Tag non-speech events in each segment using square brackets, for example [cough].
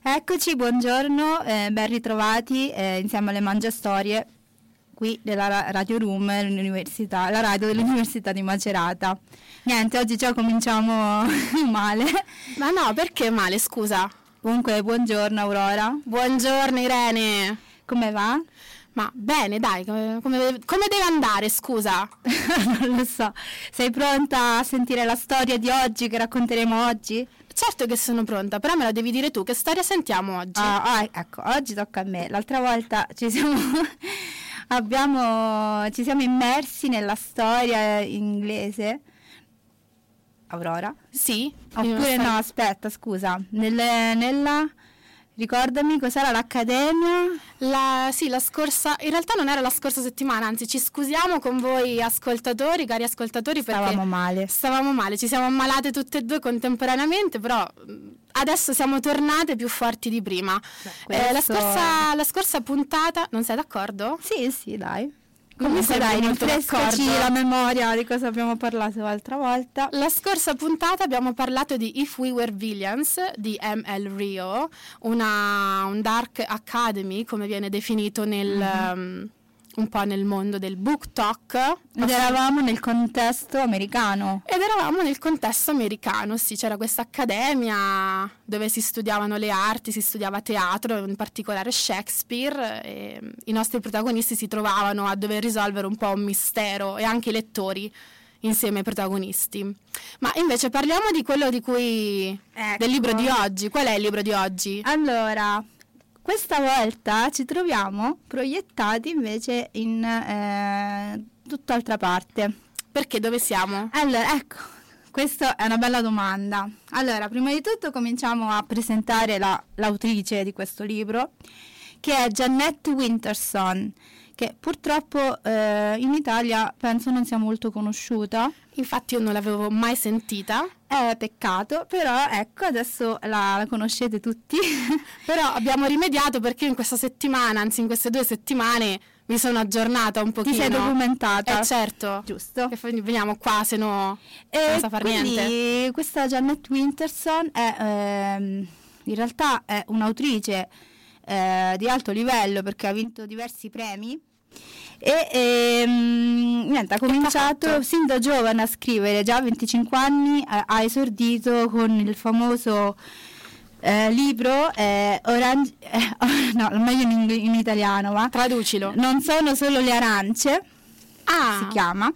Eccoci, buongiorno, eh, ben ritrovati eh, insieme alle Mangiastorie qui della Radio Room, la radio dell'Università di Macerata. Niente, oggi già cominciamo [laughs] male. Ma no, perché male, scusa? Comunque, buongiorno Aurora. Buongiorno Irene. Come va? Ma bene, dai, come, come, come deve andare, scusa? [laughs] non lo so. Sei pronta a sentire la storia di oggi che racconteremo oggi? Certo che sono pronta, però me la devi dire tu, che storia sentiamo oggi? Ah, ah ecco, oggi tocca a me. L'altra volta ci siamo, [laughs] abbiamo, ci siamo immersi nella storia inglese. Aurora? Sì. Oppure no, aspetta, scusa. Nelle, nella Ricordami cos'era l'Accademia? La, sì, la scorsa, in realtà non era la scorsa settimana, anzi ci scusiamo con voi ascoltatori, cari ascoltatori, perché stavamo male. Stavamo male, ci siamo ammalate tutte e due contemporaneamente, però adesso siamo tornate più forti di prima. Beh, eh, la, scorsa, la scorsa puntata, non sei d'accordo? Sì, sì, dai. Comunque dai, rinfrescaci la memoria di cosa abbiamo parlato l'altra volta. La scorsa puntata abbiamo parlato di If We Were Villains di ML Rio, una, un dark academy come viene definito nel... Mm-hmm. Um, un po' nel mondo del book talk. Ed eravamo nel contesto americano. Ed eravamo nel contesto americano, sì, c'era questa accademia dove si studiavano le arti, si studiava teatro, in particolare Shakespeare, e i nostri protagonisti si trovavano a dover risolvere un po' un mistero e anche i lettori insieme ai protagonisti. Ma invece parliamo di quello di cui... Ecco. del libro di oggi. Qual è il libro di oggi? Allora, questa volta ci troviamo proiettati invece in eh, tutt'altra parte. Perché dove siamo? Allora, ecco, questa è una bella domanda. Allora, prima di tutto cominciamo a presentare la, l'autrice di questo libro, che è Jeanette Winterson che purtroppo eh, in Italia penso non sia molto conosciuta. Infatti io non l'avevo mai sentita. È peccato, però ecco, adesso la, la conoscete tutti. [laughs] però abbiamo rimediato perché in questa settimana, anzi in queste due settimane, mi sono aggiornata un pochino. Ti sei documentata? Eh certo. Giusto. Che veniamo qua se no e non sa far niente. Questa Janet Winterson è, ehm, in realtà è un'autrice eh, di alto livello perché ha vinto diversi premi e ehm, niente, ha cominciato sin da giovane a scrivere, già a 25 anni ha esordito con il famoso eh, libro eh, Orange, [laughs] eh, no, meglio in, in, italiano, ma traducilo. Non sono solo le arance, ah. si chiama,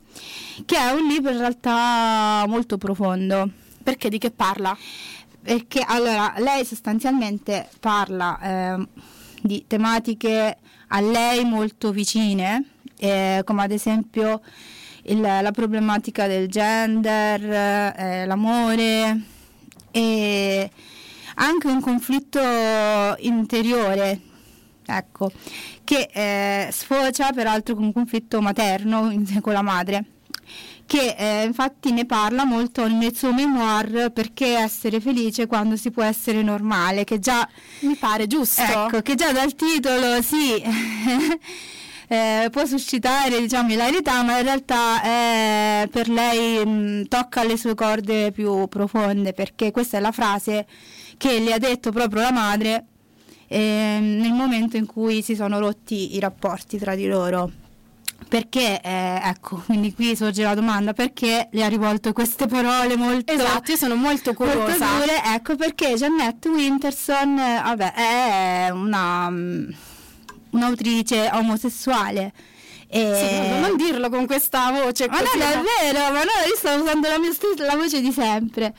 che è un libro in realtà molto profondo. Perché di che parla? Perché allora lei sostanzialmente parla eh, di tematiche a lei molto vicine, eh, come ad esempio il, la problematica del gender, eh, l'amore e anche un conflitto interiore, ecco, che eh, sfocia peraltro con un conflitto materno con la madre che eh, infatti ne parla molto nel suo memoir perché essere felice quando si può essere normale, che già mi pare giusto. Ecco, che già dal titolo sì. [laughs] eh, può suscitare diciamo ilarità ma in realtà eh, per lei mh, tocca le sue corde più profonde perché questa è la frase che le ha detto proprio la madre eh, nel momento in cui si sono rotti i rapporti tra di loro perché, eh, ecco, quindi qui sorge la domanda, perché le ha rivolto queste parole molto... Esatto, io sono molto curiosa. Molto dure, ecco, perché Jeanette Winterson, eh, vabbè, è una, mm, un'autrice omosessuale. E... Sì, non dirlo con questa voce. Ma non è vero, ma no, io sto usando la mia stessa la voce di sempre.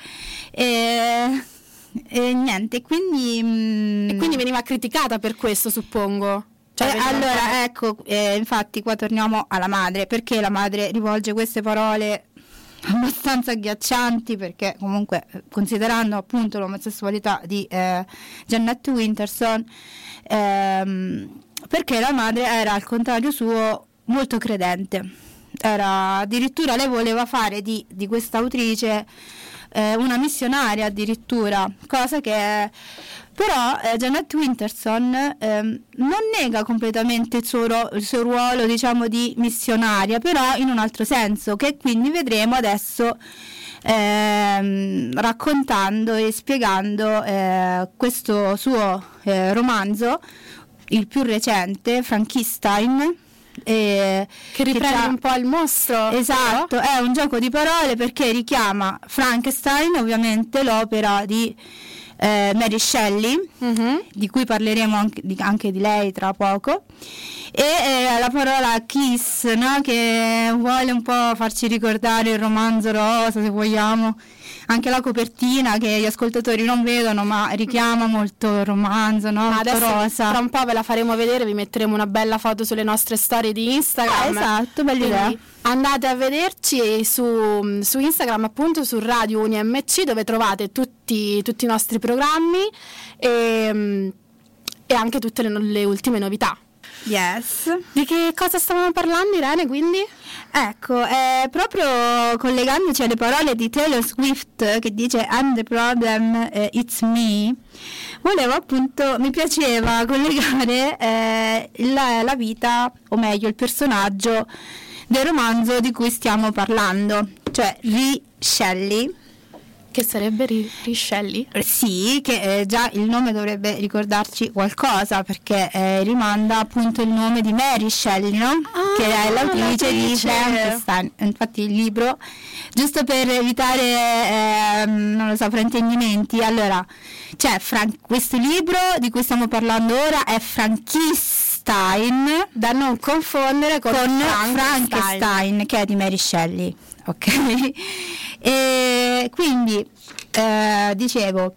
E, e niente, quindi... Mm, e quindi veniva criticata per questo, suppongo. Cioè, eh, allora, ecco, eh, infatti qua torniamo alla madre, perché la madre rivolge queste parole abbastanza agghiaccianti perché comunque considerando appunto l'omosessualità di eh, Janet Winterson ehm, perché la madre era al contrario suo molto credente. Era addirittura lei voleva fare di, di questa autrice eh, una missionaria addirittura cosa che Però eh, Janet Winterson ehm, non nega completamente il suo, ro- il suo, ruolo, diciamo, di missionaria, però in un altro senso, che quindi vedremo adesso ehm, raccontando e spiegando eh, questo suo eh, romanzo, il più recente, Frankenstein. Eh, che riprende che un po' il mostro. Esatto, però? è un gioco di parole perché richiama Frankenstein, ovviamente l'opera di eh, Mary Shelley, uh-huh. di cui parleremo anche di, anche di, lei tra poco, e eh, la parola kiss, no? che vuole un po' farci ricordare il romanzo rosa, se vogliamo, anche la copertina che gli ascoltatori non vedono ma richiama molto il romanzo, no? Ma adesso rosa. tra un po' ve la faremo vedere, vi metteremo una bella foto sulle nostre storie di Instagram. Ah, esatto, bella idea. Andate a vederci su, su, Instagram, appunto su Radio UniMC, dove trovate tutti, tutti i nostri programmi e, e anche tutte le, le ultime novità. Yes. Di che cosa stavamo parlando, Irene, quindi? Ecco, eh, proprio collegandoci alle parole di Taylor Swift che dice I'm the problem, eh, it's me, volevo appunto, mi piaceva [laughs] collegare eh, la, la vita, o meglio il personaggio del romanzo di cui stiamo parlando, cioè Ri Shelley che sarebbe Riscelli? Eh, sì, che eh, già il nome dovrebbe ricordarci qualcosa perché eh, rimanda appunto il nome di Mary Shelley, no? Ah, che è l'autrice di Frankenstein. Infatti il libro, giusto per evitare, eh, non lo so, fraintendimenti, allora, cioè, Fran- questo libro di cui stiamo parlando ora è Frankenstein, da non confondere con, con Frankenstein. Frankenstein, che è di Mary Shelley ok? E quindi eh, dicevo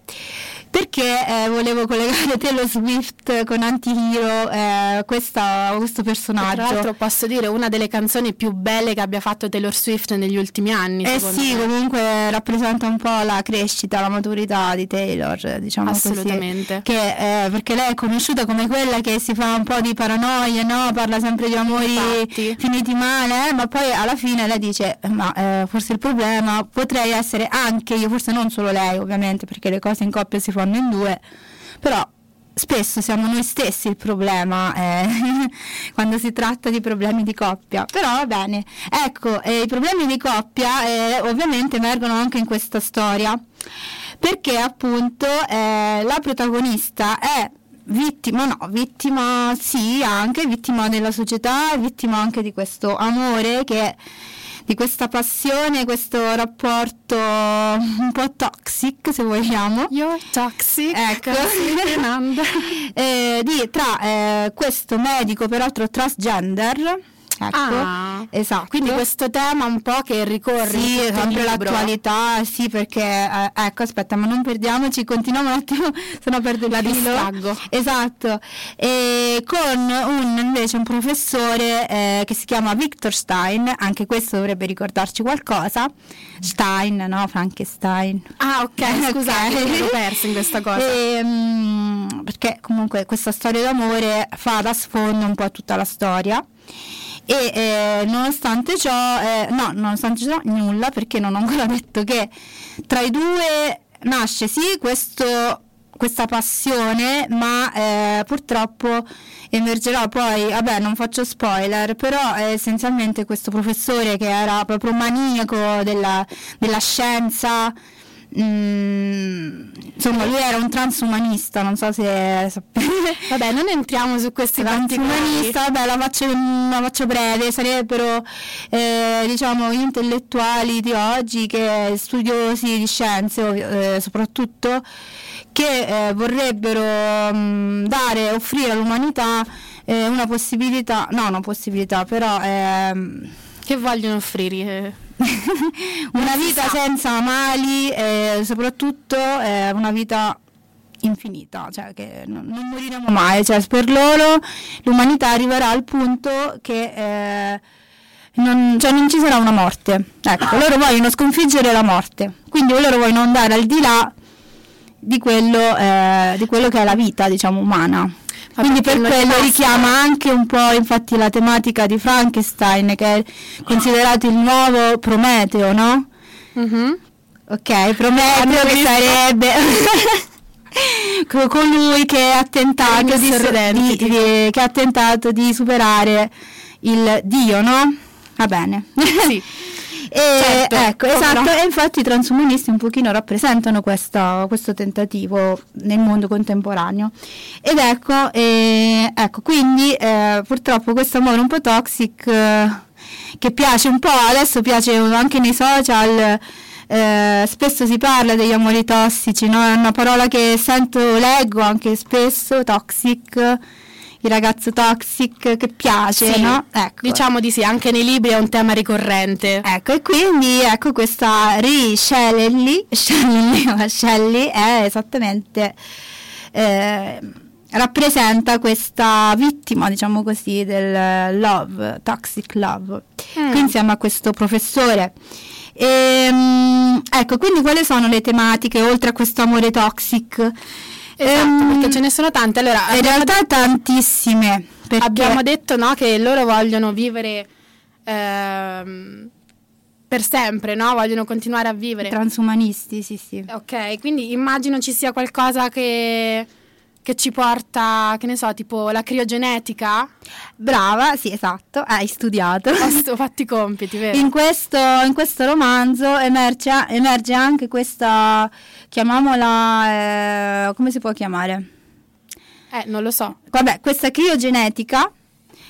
perché eh, volevo collegare Taylor Swift con Antihero eh, questa, questo personaggio. tra l'altro posso dire una delle canzoni più belle che abbia fatto Taylor Swift negli ultimi anni. Eh sì, me. comunque rappresenta un po' la crescita, la maturità di Taylor, diciamo Assolutamente. Così, che, eh, perché lei è conosciuta come quella che si fa un po' di paranoia, no? parla sempre di amori Infatti. finiti male, eh? ma poi alla fine lei dice, ma eh, forse il problema potrei essere anche io, forse non solo lei ovviamente, perché le cose in coppia si fanno fanno in due, però spesso siamo noi stessi il problema eh, [laughs] quando si tratta di problemi di coppia. Però va bene, ecco, eh, i problemi di coppia eh, ovviamente emergono anche in questa storia, perché appunto eh, la protagonista è vittima, no, vittima sì, anche vittima della società, vittima anche di questo amore che di questa passione, questo rapporto un po' toxic, se vogliamo. You're toxic. Ecco. [laughs] eh, di, tra eh, questo medico, peraltro transgender, Ecco, ah, esatto. Quindi questo tema un po' che ricorre sì, sempre l'attualità, sì, perché eh, ecco, aspetta, ma non perdiamoci, continuiamo un attimo, [laughs] se no perdo il La filo. distraggo. Esatto. E con un invece un professore eh, che si chiama Victor Stein, anche questo dovrebbe ricordarci qualcosa. Stein, no, Frankenstein. Ah, ok, [laughs] scusate, okay. ero persa in questa cosa. E, mh, perché comunque questa storia d'amore fa da sfondo un po' a tutta la storia e eh, nonostante ciò, eh, no, nonostante ciò nulla perché non ho ancora [laughs] detto che tra i due nasce sì questo, questa passione, ma eh, purtroppo emergerà poi, vabbè non faccio spoiler, però eh, essenzialmente questo professore che era proprio maniaco della, della scienza, Mm, insomma, lui era un transumanista, non so se sapete. [laughs] Vabbè, non entriamo su questi transumanista, vabbè, la faccio, la faccio breve, sarebbero eh, diciamo gli intellettuali di oggi, che studiosi di scienze eh, soprattutto, che eh, vorrebbero mh, mm, dare, offrire all'umanità eh, una possibilità, no, una possibilità, però... Ehm, che vogliono offrire? Una vita senza mali e soprattutto eh, una vita infinita, cioè che non, non moriremo mai, cioè per loro l'umanità arriverà al punto che eh, non, cioè non ci sarà una morte. Ecco, [coughs] loro vogliono sconfiggere la morte, quindi loro vogliono andare al di là di quello, eh, di quello che è la vita, diciamo, umana. Quindi per quello richiama anche un po' infatti la tematica di Frankenstein che è considerato il nuovo Prometeo, no? Mm-hmm. Ok, Prometeo che sarebbe [laughs] colui che ha tentato di, di, di, che ha tentato di superare il Dio, no? Va bene. Sì. [laughs] E, certo, ecco, esatto, no? e infatti i transumanisti un pochino rappresentano questo, questo tentativo nel mondo contemporaneo. Ed ecco, eh, ecco quindi eh, purtroppo questo amore un po' toxic eh, che piace un po', adesso piace anche nei social, eh, spesso si parla degli amori tossici, no? è una parola che sento, leggo anche spesso, toxic il ragazzo toxic che piace, sì, no? Ecco. Diciamo di sì, anche nei libri è un tema ricorrente. Ecco, e quindi ecco questa Ri [laughs] Shelley, Shelley, Shelley è esattamente... Eh, rappresenta questa vittima, diciamo così, del love, toxic love, mm. insieme a questo professore. E, um, ecco, quindi quali sono le tematiche oltre a questo amore toxic? Esatto, ehm, perché ce ne sono tante. Allora, in realtà detto, tantissime. Abbiamo detto no, che loro vogliono vivere ehm, per sempre, no? Vogliono continuare a vivere. Transumanisti, sì, sì. Ok, quindi immagino ci sia qualcosa che che ci porta, che ne so, tipo la criogenetica? Brava, sì, esatto, hai studiato. Ho fatto i compiti, vero? In questo, in questo romanzo emerge, emerge, anche questa, chiamiamola, eh, come si può chiamare? Eh, non lo so. Vabbè, questa criogenetica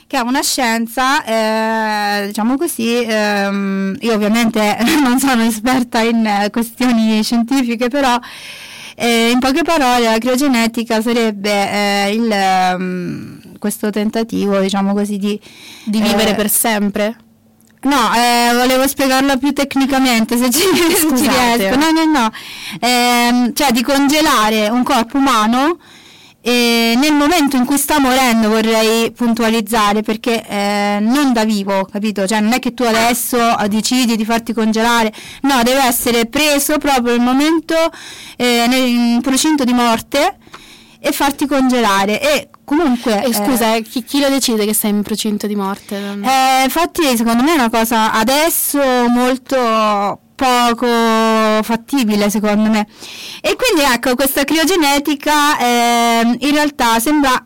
che è una scienza, eh, diciamo così, ehm, io ovviamente [laughs] non sono esperta in questioni scientifiche, però eh, in poche parole la criogenetica sarebbe eh, il, um, questo tentativo, diciamo così, di, di vivere eh, per sempre. No, eh, volevo spiegarlo più tecnicamente, se ci, [laughs] ci riesco. No, no, no. Eh, cioè di congelare un corpo umano e nel momento in cui sta morendo vorrei puntualizzare perché eh, non da vivo, capito? Cioè non è che tu adesso decidi di farti congelare, no, deve essere preso proprio nel momento eh, nel procinto di morte e farti congelare e comunque eh, scusa eh, chi, chi, lo decide che sei in procinto di morte? Eh, infatti secondo me è una cosa adesso molto poco fattibile secondo me. E quindi ecco, questa criogenetica eh, in realtà sembra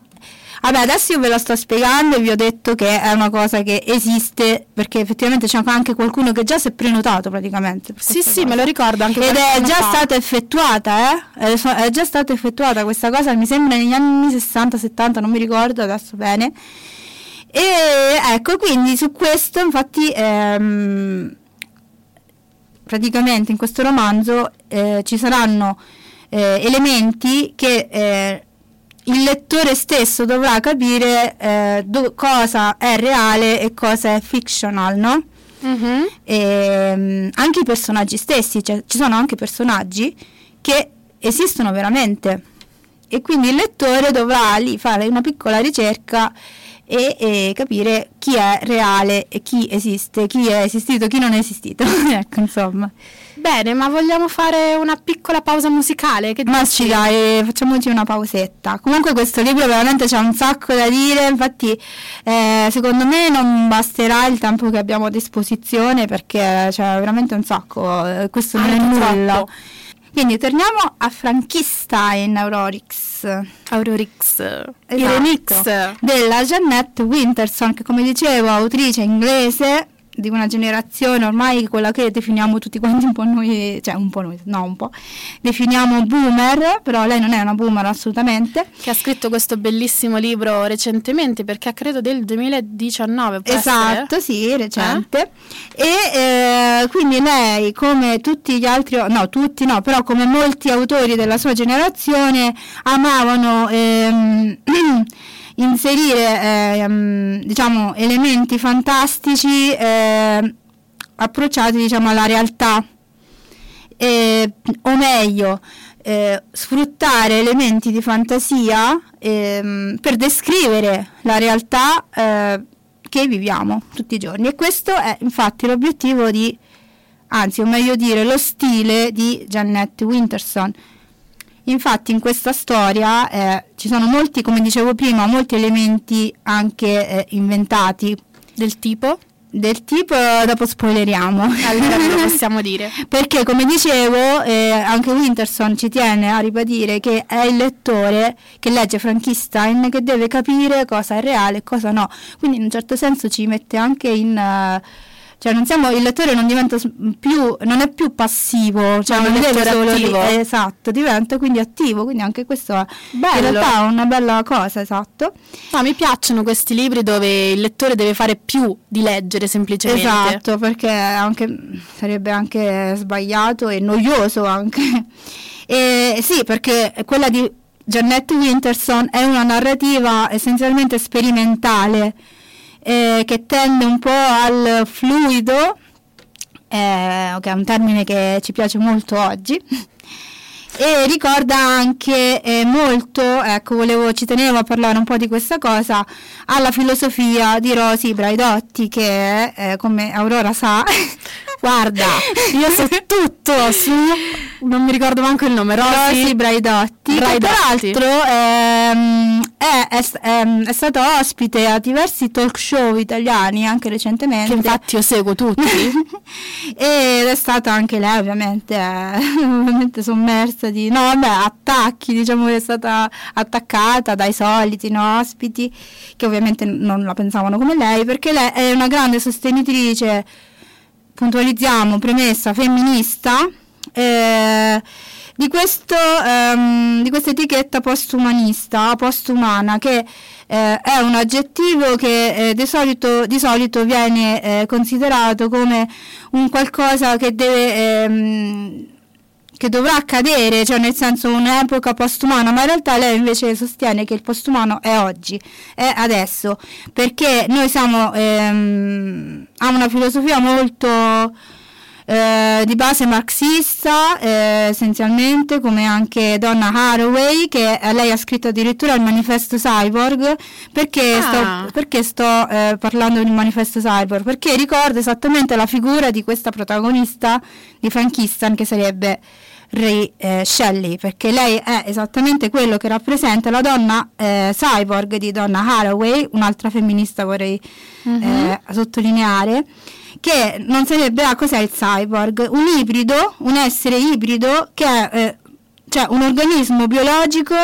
Vabbè, adesso io ve la sto spiegando e vi ho detto che è una cosa che esiste perché effettivamente c'è anche qualcuno che già si è prenotato praticamente. Sì, sì, cosa. me lo ricordo anche Ed è già fa. stata effettuata, eh? È già stata effettuata questa cosa, mi sembra negli anni 60-70, non mi ricordo adesso bene. E ecco, quindi su questo infatti ehm, praticamente in questo romanzo eh, ci saranno eh, elementi che eh, il lettore stesso dovrà capire eh, do- cosa è reale e cosa è fictional, no? Mm-hmm. E, um, anche i personaggi stessi, cioè, ci sono anche personaggi che esistono veramente e quindi il lettore dovrà lì fare una piccola ricerca e, e, capire chi è reale e chi esiste, chi è esistito, chi non è esistito. [laughs] ecco, insomma. Bene, ma vogliamo fare una piccola pausa musicale? Che ma ci dai, facciamoci una pausetta. Comunque questo libro veramente c'è un sacco da dire, infatti eh, secondo me non basterà il tempo che abbiamo a disposizione perché c'è veramente un sacco, eh, questo non ah, è nulla. Troppo. Quindi torniamo a Frankenstein Aurorix. Aurorix. Esatto. Il remix della Jeanette Winterson, che come dicevo, autrice inglese di una generazione ormai quella che definiamo tutti quanti un po' noi, cioè un po' noi, no un po', definiamo boomer, però lei non è una boomer assolutamente. Che ha scritto questo bellissimo libro recentemente, perché credo del 2019. Esatto, essere? sì, recente. Eh? E eh, quindi lei, come tutti gli altri, no tutti no, però come molti autori della sua generazione, amavano... Ehm, [clears throat] inserire eh, diciamo, elementi fantastici eh, approcciati diciamo, alla realtà, eh, o meglio, eh, sfruttare elementi di fantasia ehm, per descrivere la realtà eh, che viviamo tutti i giorni. E questo è infatti l'obiettivo di, anzi, o meglio dire, lo stile di Janet Winterson Infatti in questa storia eh, ci sono molti, come dicevo prima, molti elementi anche eh, inventati. Del tipo? del tipo dopo spoileriamo. Allora lo [laughs] possiamo dire. Perché come dicevo, eh, anche Winterson ci tiene a ribadire che è il lettore che legge Frankenstein che deve capire cosa è reale e cosa no. Quindi in un certo senso ci mette anche in... Uh, cioè non siamo, il lettore non diventa più, non è più passivo, cioè non deve solo attivo. Di, esatto, diventa quindi attivo, quindi anche questo è Bello. in realtà una bella cosa, esatto. No, mi piacciono questi libri dove il lettore deve fare più di leggere semplicemente. Esatto, perché anche, sarebbe anche sbagliato e noioso anche. E sì, perché quella di Jeanette Winterson è una narrativa essenzialmente sperimentale eh, che tende un po' al fluido, eh, che è un termine che ci piace molto oggi. [laughs] e ricorda anche eh, molto, ecco, volevo, ci tenevo a parlare un po' di questa cosa, alla filosofia di Rosi Braidotti che, eh, come Aurora sa, [laughs] Guarda, io so [laughs] tutto su non mi ricordo manco il nome, Rosy, Rosy Braidotti, Braidotti. Tra l'altro ehm, è, è, è, è stata ospite a diversi talk show italiani anche recentemente. Che infatti io seguo tutti. [laughs] ed è stata anche lei ovviamente, eh, [laughs] ovviamente sommersa di no, vabbè, attacchi, diciamo che è stata attaccata dai soliti no, ospiti che ovviamente non la pensavano come lei perché lei è una grande sostenitrice puntualizziamo, premessa femminista, eh, di, questo, ehm, di questa etichetta postumanista, postumana, che eh, è un aggettivo che eh, di, solito, di, solito, viene eh, considerato come un qualcosa che deve ehm, che dovrà accadere, cioè nel senso un'epoca postumana, ma in realtà lei invece sostiene che il postumano è oggi, è adesso, perché noi siamo, ehm, ha una filosofia molto eh, di base marxista eh, essenzialmente come anche Donna Haraway che lei ha scritto addirittura il manifesto cyborg perché ah. sto, perché sto eh, parlando di un manifesto cyborg perché ricorda esattamente la figura di questa protagonista di Frankistan che sarebbe Ray eh, Shelley, perché lei è esattamente quello che rappresenta la donna eh, cyborg di Donna Haraway, un'altra femminista vorrei eh, sottolineare, che non sarebbe, ah, cos'è il cyborg? Un ibrido, un essere ibrido che è eh, cioè un organismo biologico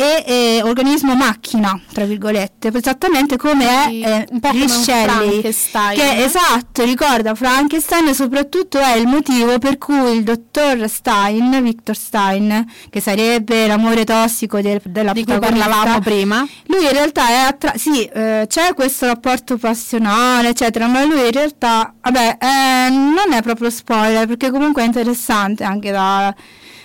e eh, organismo macchina, tra virgolette, esattamente come sì, è eh, Shelley, che esatto, ricorda Frankenstein e soprattutto è il motivo per cui il dottor Stein, Victor Stein, che sarebbe l'amore tossico del, della di cui parlavamo prima, lui in realtà è attra- sì, eh, c'è questo rapporto passionale, eccetera, ma lui in realtà, vabbè, eh, non è proprio spoiler perché comunque è interessante anche da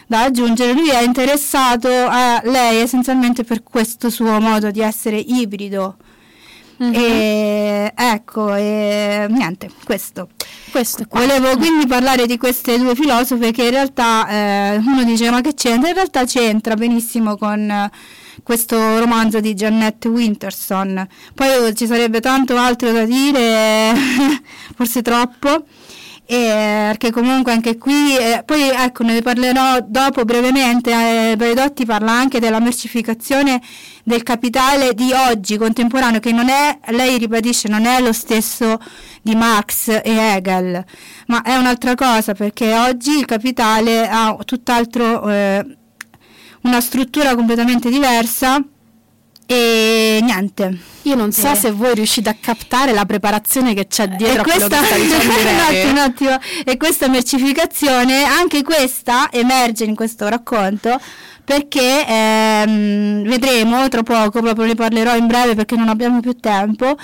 da aggiungere, lui è interessato a lei essenzialmente per questo suo modo di essere ibrido. Mm-hmm. E ecco, e, niente, questo. questo Volevo quindi parlare di queste due filosofe che in realtà eh, uno dice ma che c'entra? In realtà c'entra benissimo con eh, questo romanzo di Jeanette Winterson. Poi ci sarebbe tanto altro da dire, [laughs] forse troppo eh, perché comunque anche qui, eh, poi ecco ne parlerò dopo brevemente, eh, parla anche della mercificazione del capitale di oggi, contemporaneo, che non è, lei ribadisce, non è lo stesso di Marx e Hegel, ma è un'altra cosa, perché oggi il capitale ha tutt'altro, eh, una struttura completamente diversa e niente. Io non so eh. se voi riuscite a captare la preparazione che c'è dietro e questa, [laughs] un attimo, un attimo. E questa mercificazione, anche questa emerge in questo racconto perché ehm, vedremo tra poco, proprio ne parlerò in breve perché non abbiamo più tempo,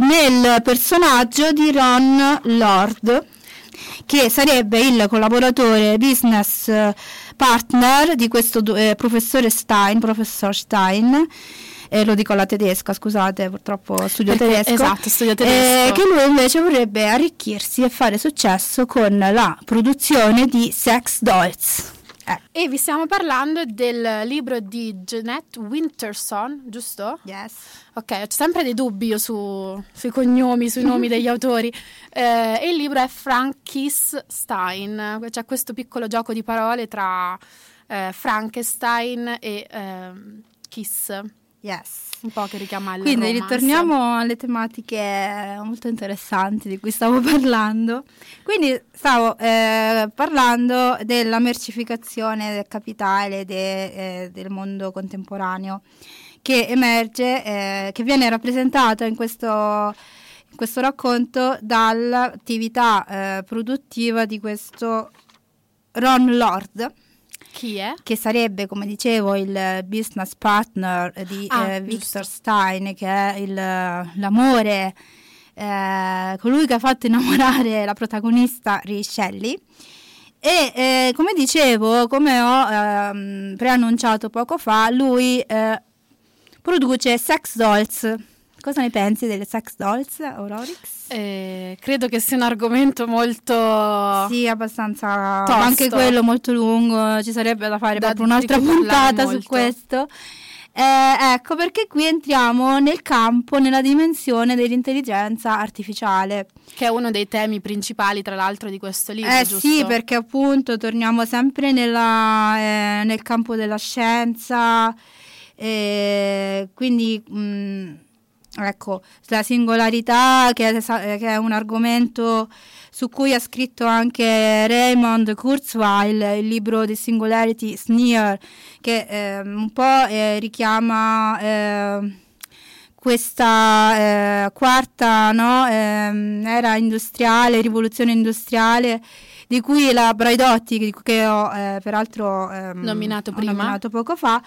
nel personaggio di Ron Lord che sarebbe il collaboratore business partner di questo eh, professore Stein, professor Stein eh, lo dico alla tedesca, scusate, purtroppo studio Perché, tedesco. Esatto, studio tedesco. Eh, che lui invece vorrebbe arricchirsi e fare successo con la produzione di sex dolls. Eh. E vi stiamo parlando del libro di Jeanette Winterson, giusto? Yes. Ok, ho sempre dei dubbi io su, sui cognomi, sui nomi [laughs] degli autori. Eh, e il libro è Frankis Stein. C'è questo piccolo gioco di parole tra eh, Frankenstein e ehm, Kiss Yes. Un po' che richiama il Quindi romance. ritorniamo alle tematiche molto interessanti di cui stavo [laughs] parlando. Quindi stavo eh, parlando della mercificazione del capitale de- eh, del mondo contemporaneo che emerge, eh, che viene rappresentata in questo, in questo racconto dall'attività eh, produttiva di questo Ron Lord Chi è? che sarebbe, come dicevo, il business partner di Ah, eh, giusto. Victor Stein, che è il- l'amore, eh, colui che ha fatto innamorare la protagonista Shelley. E eh, come dicevo, come ho ehm, preannunciato poco fa, lui eh, produce sex dolls. Cosa ne pensi delle sex dolls, Aurorix? Eh, credo che sia un argomento molto... Sì, abbastanza. Tosto. Anche quello molto lungo, ci sarebbe da fare Da- proprio un'altra puntata su questo. Eh, ecco perché qui entriamo nel campo, nella dimensione dell'intelligenza artificiale. che è uno dei temi principali, tra l'altro, di questo libro, eh giusto? sì, perché appunto torniamo sempre nella, eh, nel campo della scienza, eh, quindi mh, ecco, la singolarità che è, che è un argomento su cui ha scritto anche Raymond Kurzweil, il libro The Singularity Sneer, che ehm, un po' eh, richiama eh, questa eh, quarta no, ehm, era industriale, rivoluzione industriale, di cui la Braidotti, che- ho eh, peraltro ehm, Nominato ho nominato poco fa,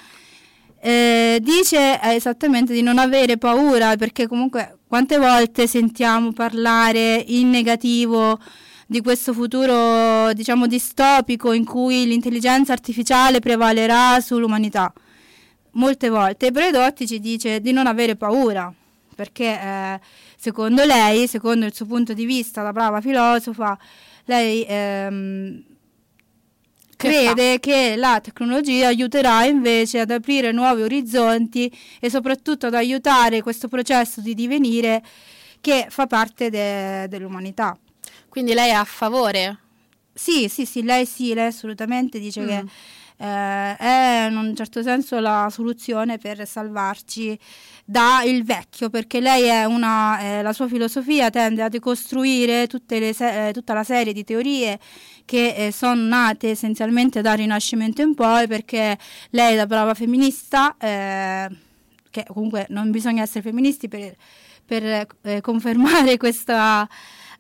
eh, dice eh, esattamente di non avere paura perché comunque quante volte sentiamo parlare in negativo di questo futuro diciamo distopico in cui l'intelligenza artificiale prevalerà sull'umanità? Molte volte. Bredotti ci dice di non avere paura perché eh, secondo lei secondo il suo punto di vista da brava filosofa lei ehm, Crede che la tecnologia aiuterà invece ad aprire nuovi orizzonti e soprattutto ad aiutare questo processo di divenire che fa parte de- dell'umanità. Quindi lei è a favore? Sì, sì, sì, lei sì, lei assolutamente dice Mm. che eh, è in un certo senso la soluzione per salvarci dal vecchio, perché lei è una, eh, la sua filosofia tende a decostruire tutte le se- eh, tutta la serie di teorie che eh, sono nate essenzialmente dal Rinascimento in poi, perché lei da brava femminista, eh, che comunque non bisogna essere femministi per, per eh, confermare [laughs] questa...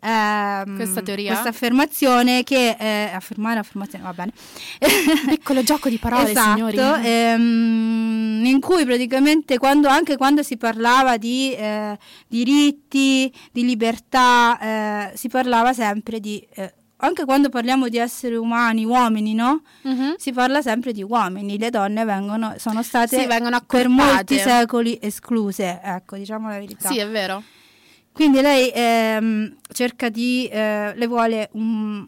ehm, Questa teoria? questa affermazione che eh, affermare affermazione va bene Piccolo gioco di parole, [laughs] esatto, signori. ehm, in cui praticamente quando, anche quando si parlava di eh, diritti, di libertà, eh, si parlava sempre di, eh, anche quando parliamo di esseri umani, uomini, no? Mhm. Si parla sempre di uomini, le donne vengono, sono state Sì, vengono per molti secoli escluse, ecco, diciamo la verità. Sì, è vero. Quindi lei ehm, cerca di, eh, le vuole un-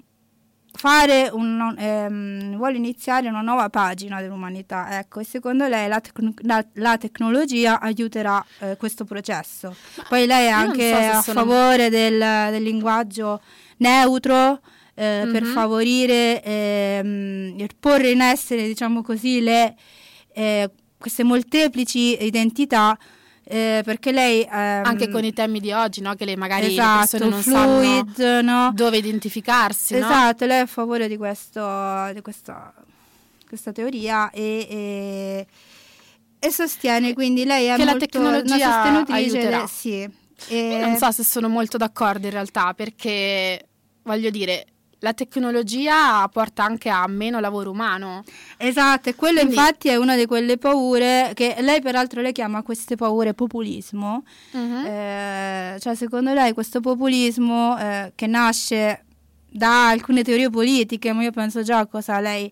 fare un, ehm, vuole iniziare una nuova pagina dell'umanità, ecco, e secondo lei la, tecno- la- la tecnologia aiuterà eh, questo processo. Poi lei è anche so a sono- favore del, del linguaggio neutro eh, per Mhm. favorire ehm, il porre in essere, diciamo così, le, eh, queste molteplici identità eh, perché lei ehm, Anche con i temi di oggi, no? Che le magari le esatto, persone non fluid, no? dove identificarsi, no? Esatto, lei è a favore di, questo, di questa, questa teoria e, e, e sostiene quindi lei è Che la molto tecnologia una sostenitrice de- sì. E- non so se sono molto d'accordo in realtà, perché voglio dire, la tecnologia porta anche a meno lavoro umano. Esatto, e quello Quindi- infatti è una di quelle paure che lei peraltro le chiama queste paure populismo. Mhm. Eh, cioè secondo lei questo populismo eh, che nasce da alcune teorie politiche, ma io penso già a cosa lei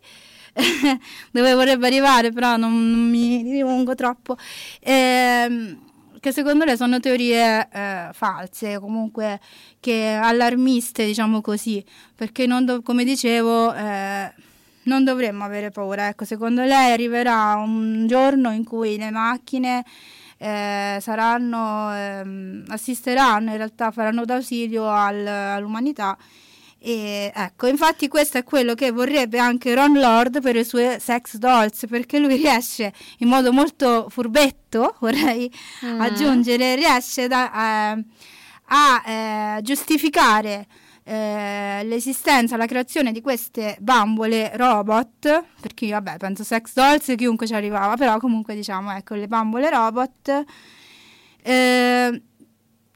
[laughs] dove vorrebbe arrivare, però non, non mi dilungo troppo, ehm, che secondo lei sono teorie eh, false, comunque che allarmiste, diciamo così, perché do- come dicevo eh, non dovremmo avere paura. Ecco, secondo lei arriverà un giorno in cui le macchine eh, saranno, ehm, assisteranno, in realtà faranno d'ausilio al- all'umanità E ecco, infatti questo è quello che vorrebbe anche Ron Lord per le sue sex dolls, perché lui riesce in modo molto furbetto, [laughs] vorrei mm. aggiungere, riesce da, eh, a eh, giustificare eh, l'esistenza, la creazione di queste bambole robot, perché vabbè penso sex dolls chiunque ci arrivava, però comunque diciamo ecco le bambole robot.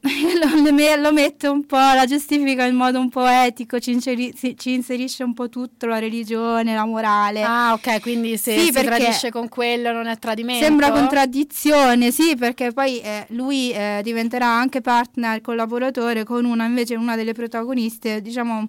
[laughs] Lo, lo mette un po', la giustifica in modo un po' etico, ci, inseri, ci, inserisce un po' tutto, la religione, la morale. Ah, ok, quindi se sì, si tradisce con quello non è tradimento? Sembra contraddizione, sì, perché poi eh, lui eh, diventerà anche partner, collaboratore con una, invece una delle protagoniste, diciamo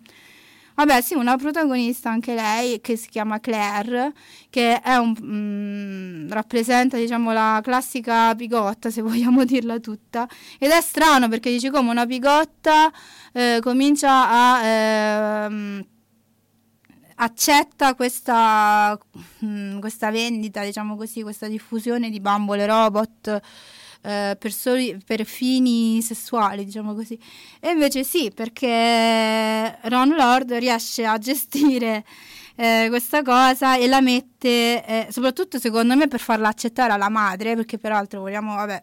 Vabbè, sì, una protagonista anche lei che si chiama Claire, che è un, mm, rappresenta, diciamo, la classica bigotta, se [laughs] vogliamo dirla tutta. Ed è strano perché dici come una bigotta eh, comincia a... Eh, accetta questa, mm, questa vendita, diciamo così, questa diffusione di bambole robot eh, per, soli, per, fini sessuali, diciamo così. E invece sì, perché Ron Lord riesce a gestire eh, questa cosa e la mette, eh, soprattutto secondo me per farla accettare alla madre, perché peraltro vogliamo, vabbè,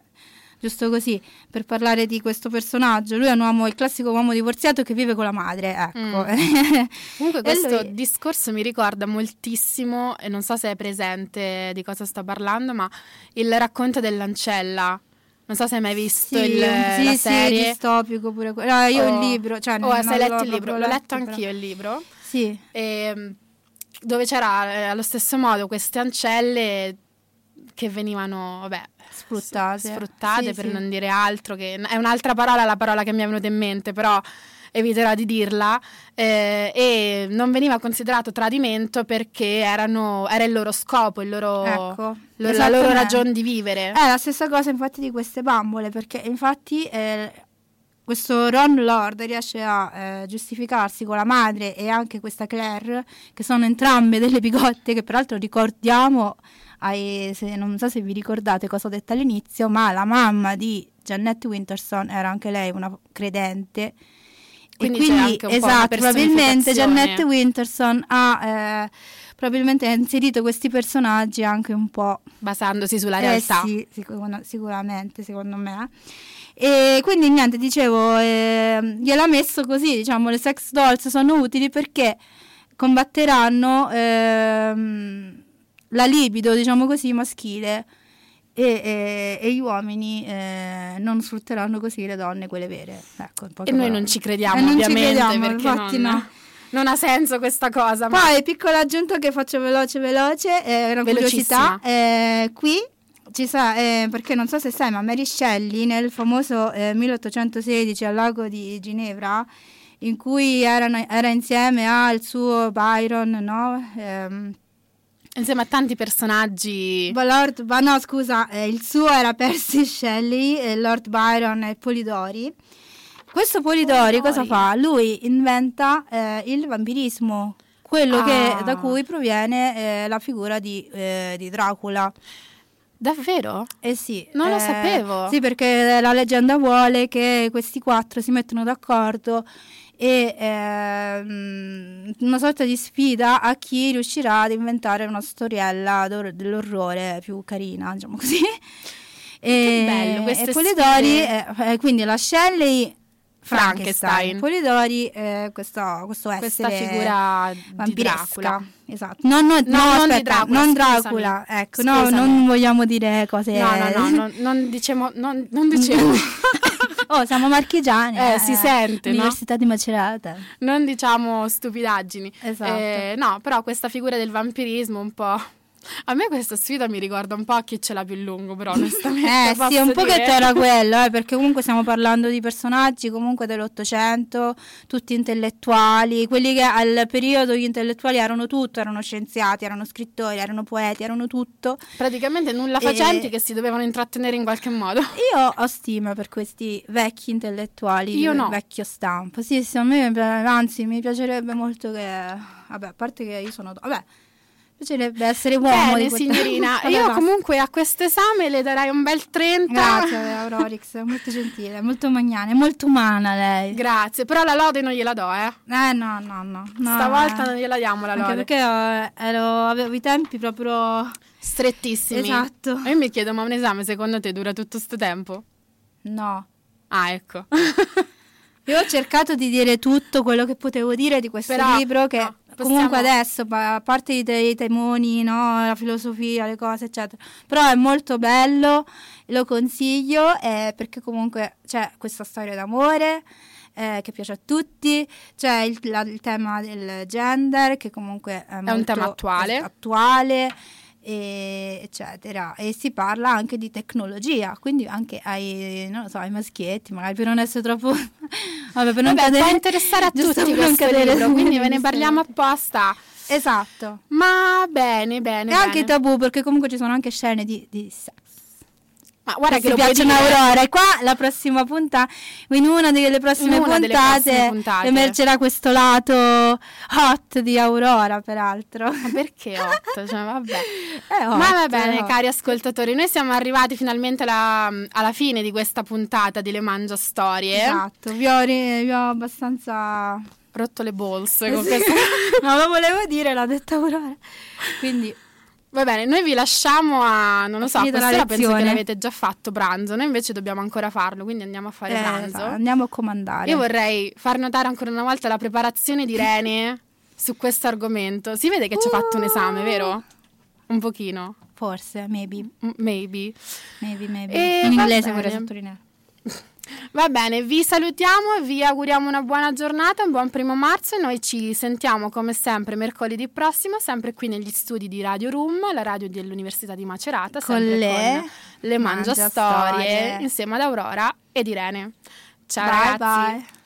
giusto così, per parlare di questo personaggio. Lui è un uomo, il classico uomo divorziato che vive con la madre, ecco. Mm. [laughs] Comunque questo lui... discorso mi ricorda moltissimo, e non so se è presente di cosa sto parlando, ma il racconto dell'ancella non so se hai mai visto sì, il, sì, la serie. Sì, distopico pure quello. No, io ho il libro. Cioè, oh, hai letto il libro? L'ho letto, letto anch'io il libro. Sì. E, ehm, dove c'era eh, allo stesso modo queste ancelle che venivano, vabbè, sfruttate, sfruttate sì, per sì. non dire altro, che è un'altra parola la parola che mi è venuta in mente, però eviterò di dirla, eh, e non veniva considerato tradimento perché erano, era il loro scopo, il loro, ecco, lo, la loro ragione di vivere. È la stessa cosa infatti di queste bambole, perché infatti... Eh, questo Ron Lord riesce a eh, giustificarsi con la madre e anche questa Claire, che sono entrambe delle bigotte, che peraltro ricordiamo, ai, se, non so se vi ricordate cosa ho detto all'inizio, ma la mamma di Janet Winterson era anche lei una credente quindi, e quindi esatto, probabilmente Janet Winterson ha eh, probabilmente inserito questi personaggi anche un po' basandosi sulla eh, realtà. Sì, sicur- sicuramente, secondo me. E quindi niente, dicevo, eh, gliel'ha messo così, diciamo, le sex dolls sono utili perché combatteranno ehm, la libido, diciamo così, maschile e, e, e, gli uomini eh, non sfrutteranno così le donne, quelle vere. Ecco, e noi non ci crediamo, non ovviamente, ci crediamo, perché non, no. [laughs] non, ha senso questa cosa. Ma... Poi, piccola aggiunta che faccio veloce, veloce, eh, una curiosità. Eh, qui ci sa, eh, perché non so se sai, ma Mary Shelley nel famoso 1816 eh, al lago di Ginevra, in cui erano, era insieme al suo Byron, no? Insieme a tanti personaggi. Lord, ma no, scusa, eh, il suo era Percy [laughs] Shelley, eh, Lord Byron e Polidori. Questo Polidori, Polidori. cosa fa? Lui inventa eh, il vampirismo, quello ah. che, da cui proviene eh, la figura di, eh, di Dracula. Davvero? Eh sì. Non lo eh, sapevo. Sì, perché la leggenda vuole che questi quattro si mettano d'accordo e ehm, una sorta di sfida a chi riuscirà ad inventare una storiella dell'orrore più carina, diciamo così. [laughs] E, bello, e Polidori, eh, eh, quindi la Shelley Frankenstein, Polidori, eh, questo, questo questa figura Dracula. Esatto. No, no, no, no non, aspetta, Dracula, non Dracula, ecco, no, non vogliamo dire cose. No, no, no, [laughs] non, non diciamo, non, non diciamo. [laughs] Oh, siamo marchigiani. Eh, eh, si sente, Università no? di Macerata. Non diciamo stupidaggini. Esatto. Eh, no, però questa figura del vampirismo un po' A me questa sfida mi ricorda un po' a chi ce l'ha più lungo, però onestamente. [laughs] eh sì, un po' che era quello, eh, perché comunque stiamo parlando di personaggi comunque dell'Ottocento, tutti intellettuali, quelli che al periodo gli intellettuali erano tutto, erano scienziati, erano scrittori, erano poeti, erano tutto. Praticamente nulla facenti e... che si dovevano intrattenere in qualche modo. [laughs] Io ho stima per questi vecchi intellettuali, Io no. vecchio stampo. Sì, sì, a me anzi mi piacerebbe molto che vabbè, a parte che io sono vabbè piacerebbe essere uomo. Bene, signorina. [laughs] Io comunque a questo esame le darei un bel 30. Grazie, Aurorix, molto gentile, molto magnana, molto umana lei. Grazie, però la lode non gliela do, eh. Eh no, no, no. no Stavolta eh. non gliela diamo la Anche lode. perché eh, ero- avevo i tempi proprio... Strettissimi. Esatto. E io mi chiedo, ma un esame secondo te dura tutto questo tempo? No. Ah, ecco. [laughs] Io ho cercato di dire tutto quello che potevo dire di questo Però, libro che no, possiamo- comunque adesso, a parte i, te- i temoni, no, la filosofia, le cose, eccetera, però è molto bello, lo consiglio eh, perché comunque c'è questa storia d'amore eh, che piace a tutti, c'è il, la- il tema del gender che comunque è, un molto tema attuale. attuale, e- eccetera e si parla anche di tecnologia quindi anche ai non lo so ai maschietti magari per non essere troppo [laughs] vabbè per non Vabbè, cadere può interessare a [laughs] tutti questo cadere libro, quindi ve ne parliamo apposta. esatto Ma bene, bene, e anche i bene. tabù perché comunque ci sono anche scene di, di sex Ma guarda che piacciono. Aurora e qua la prossima puntata in una delle prossime, una delle puntate, prossime puntate. emergerà questo lato hot di Aurora peraltro Ma perché 8? Cioè, vabbè. [laughs] Hot, Ma va bene, hot. cari ascoltatori, noi siamo arrivati finalmente alla, alla fine di questa puntata di Le Mangia Storie. esatto vi ho, ri- vi ho abbastanza Rotto le balls Eh con sì. questo. [laughs] no lo volevo dire l'ha detta Aurora quindi Va bene, noi vi lasciamo a, non lo so, questa penso che lezione. l'avete già fatto pranzo, noi invece dobbiamo ancora farlo, quindi andiamo a fare eh, pranzo. esatto, andiamo a comandare Io vorrei far notare ancora una volta la preparazione di Rene su questo argomento. Si vede che ci ha fatto un esame, vero? Un pochino, forse maybe M- maybe. maybe maybe E in inglese bene. vorrei sottolineare Va bene, vi salutiamo e vi auguriamo una buona giornata, un buon primo marzo e noi ci sentiamo come sempre mercoledì prossimo, sempre qui negli studi di Radio Room, la radio dell'Università di Macerata, Con le con le Mangia Storie. insieme ad Aurora ed Irene. Ciao bye ragazzi. bye